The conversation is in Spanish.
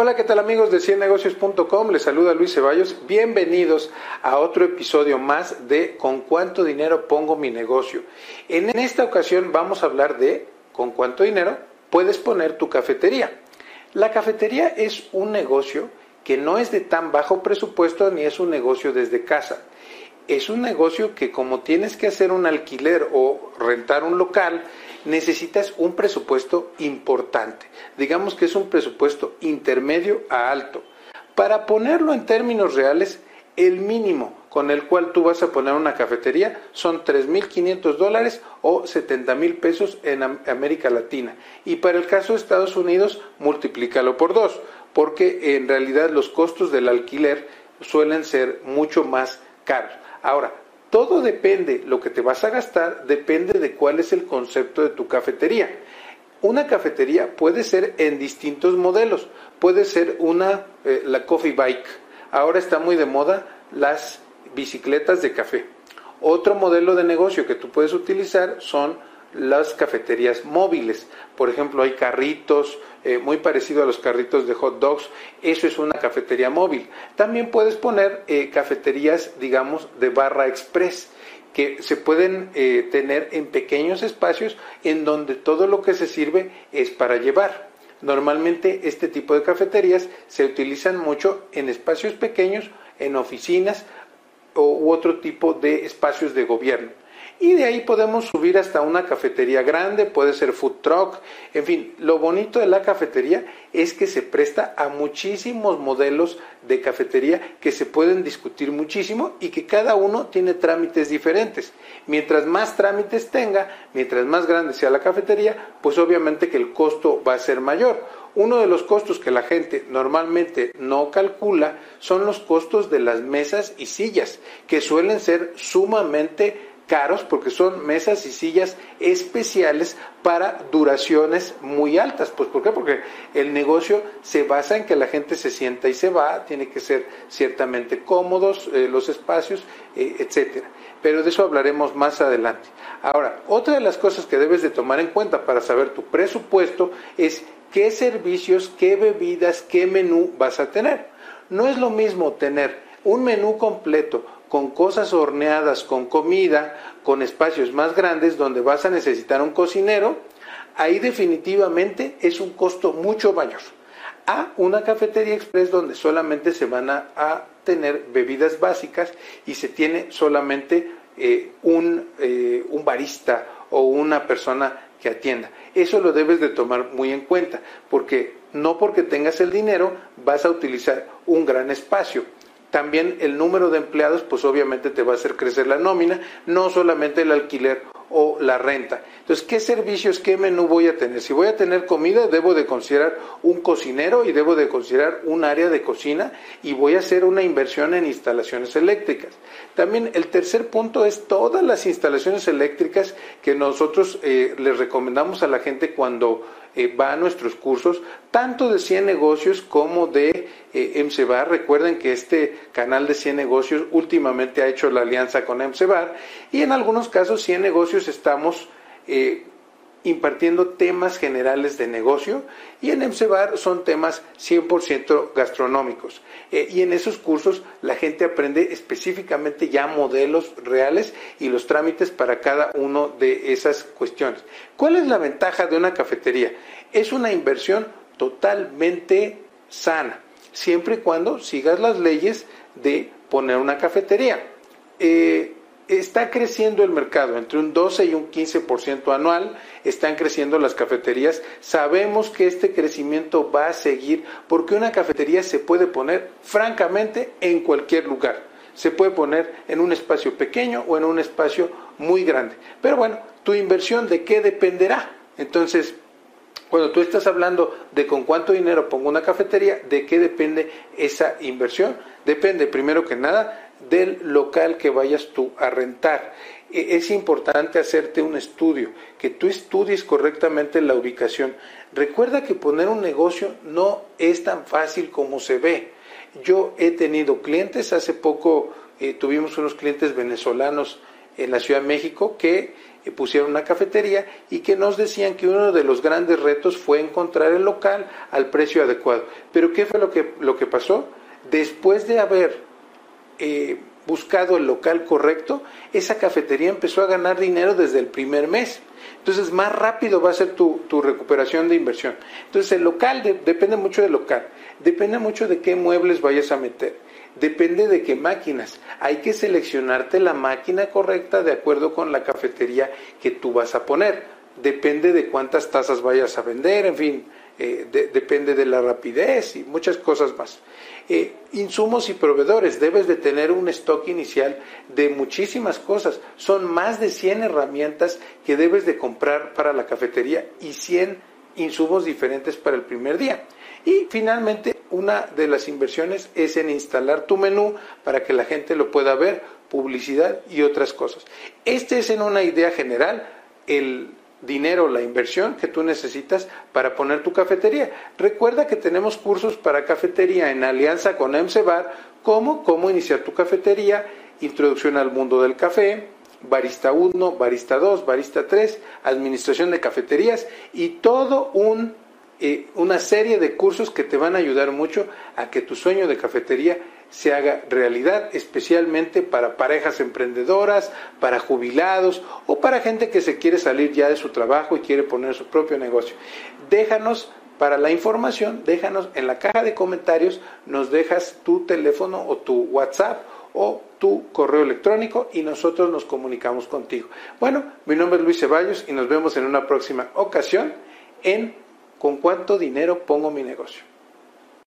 Hola, ¿qué tal amigos de ciennegocios.com? Les saluda Luis Ceballos. Bienvenidos a otro episodio más de ¿Con cuánto dinero pongo mi negocio? En esta ocasión vamos a hablar de ¿Con cuánto dinero puedes poner tu cafetería? La cafetería es un negocio que no es de tan bajo presupuesto ni es un negocio desde casa. Es un negocio que como tienes que hacer un alquiler o rentar un local, necesitas un presupuesto importante. Digamos que es un presupuesto intermedio a alto. Para ponerlo en términos reales, el mínimo con el cual tú vas a poner una cafetería son 3.500 dólares o 70 mil pesos en América Latina. Y para el caso de Estados Unidos, multiplícalo por dos, porque en realidad los costos del alquiler suelen ser mucho más caros. Ahora, todo depende, lo que te vas a gastar depende de cuál es el concepto de tu cafetería. Una cafetería puede ser en distintos modelos, puede ser una, eh, la coffee bike. Ahora está muy de moda las bicicletas de café. Otro modelo de negocio que tú puedes utilizar son las cafeterías móviles. Por ejemplo, hay carritos eh, muy parecidos a los carritos de hot dogs. Eso es una cafetería móvil. También puedes poner eh, cafeterías, digamos, de barra express que se pueden eh, tener en pequeños espacios en donde todo lo que se sirve es para llevar. Normalmente este tipo de cafeterías se utilizan mucho en espacios pequeños, en oficinas u otro tipo de espacios de gobierno y de ahí podemos subir hasta una cafetería grande, puede ser food truck, en fin, lo bonito de la cafetería es que se presta a muchísimos modelos de cafetería que se pueden discutir muchísimo y que cada uno tiene trámites diferentes. Mientras más trámites tenga, mientras más grande sea la cafetería, pues obviamente que el costo va a ser mayor. Uno de los costos que la gente normalmente no calcula son los costos de las mesas y sillas, que suelen ser sumamente caros porque son mesas y sillas especiales para duraciones muy altas. Pues ¿por qué? Porque el negocio se basa en que la gente se sienta y se va, tiene que ser ciertamente cómodos eh, los espacios, eh, etcétera. Pero de eso hablaremos más adelante. Ahora, otra de las cosas que debes de tomar en cuenta para saber tu presupuesto es qué servicios, qué bebidas, qué menú vas a tener. No es lo mismo tener un menú completo con cosas horneadas, con comida, con espacios más grandes donde vas a necesitar un cocinero, ahí definitivamente es un costo mucho mayor. A una cafetería express donde solamente se van a, tener bebidas básicas y se tiene solamente eh, un, eh, un barista o una persona que atienda. Eso lo debes de tomar muy en cuenta, porque no porque tengas el dinero vas a utilizar un gran espacio también el número de empleados, pues obviamente te va a hacer crecer la nómina, no solamente el alquiler o la renta. Entonces, ¿qué servicios, qué menú voy a tener? Si voy a tener comida, debo de considerar un cocinero y debo de considerar un área de cocina y voy a hacer una inversión en instalaciones eléctricas. También el tercer punto es todas las instalaciones eléctricas que nosotros eh, les recomendamos a la gente cuando eh, va a nuestros cursos, tanto de 100 negocios como de eh, MCBAR. Recuerden que este canal de 100 negocios últimamente ha hecho la alianza con MCBAR y en algunos casos 100 negocios estamos eh, impartiendo temas generales de negocio y en MCBAR son temas 100% gastronómicos. Eh, y en esos cursos la gente aprende específicamente ya modelos reales y los trámites para cada una de esas cuestiones. ¿Cuál es la ventaja de una cafetería? Es una inversión totalmente sana, siempre y cuando sigas las leyes de poner una cafetería. Eh, está creciendo el mercado entre un 12 y un 15% anual, están creciendo las cafeterías. Sabemos que este crecimiento va a seguir porque una cafetería se puede poner francamente en cualquier lugar. Se puede poner en un espacio pequeño o en un espacio muy grande. Pero bueno, tu inversión de qué dependerá. Entonces, cuando tú estás hablando de con cuánto dinero pongo una cafetería, ¿de qué depende esa inversión? Depende, primero que nada, del local que vayas tú a rentar. E, es importante hacerte un estudio, que tú estudies correctamente la ubicación. Recuerda que poner un negocio no es tan fácil como se ve. Yo he tenido clientes, hace poco eh, tuvimos unos clientes venezolanos en la Ciudad de México que eh, pusieron una cafetería y que nos decían que uno de los grandes retos fue encontrar el local al precio adecuado. Pero ¿qué fue lo que, lo que pasó? Después de haber eh, buscado el local correcto, esa cafetería empezó a ganar dinero desde el primer mes. Entonces, más rápido va a ser tu, recuperación de inversión. Entonces, el local depende mucho del local, depende mucho de qué muebles vayas a meter, depende de qué máquinas. Hay que seleccionarte la máquina correcta de acuerdo con la cafetería que tú vas a poner. Depende de cuántas tazas vayas a vender, en fin, eh, depende de la rapidez y muchas cosas más. Eh, insumos y proveedores, debes de tener un stock inicial de muchísimas cosas. Son más de 100 herramientas que debes de comprar para la cafetería y 100 insumos diferentes para el primer día. Y finalmente, una de las inversiones es en instalar tu menú para que la gente lo pueda ver, publicidad y otras cosas. Este es en una idea general el dinero, la inversión que tú necesitas para poner tu cafetería. Recuerda que tenemos cursos para cafetería en alianza con MCBAR, como cómo iniciar tu cafetería, introducción al mundo del café, barista 1, barista 2, barista 3, administración de cafeterías y todo un, una serie de cursos que te van a ayudar mucho a que tu sueño de cafetería se haga realidad, especialmente para parejas emprendedoras, para jubilados o para gente que se quiere salir ya de su trabajo y quiere poner su propio negocio. Déjanos para la información, déjanos en la caja de comentarios, nos dejas tu teléfono o tu WhatsApp o tu correo electrónico y nosotros nos comunicamos contigo. Bueno, mi nombre es Luis Ceballos y nos vemos en una próxima ocasión en ¿Con cuánto dinero pongo mi negocio?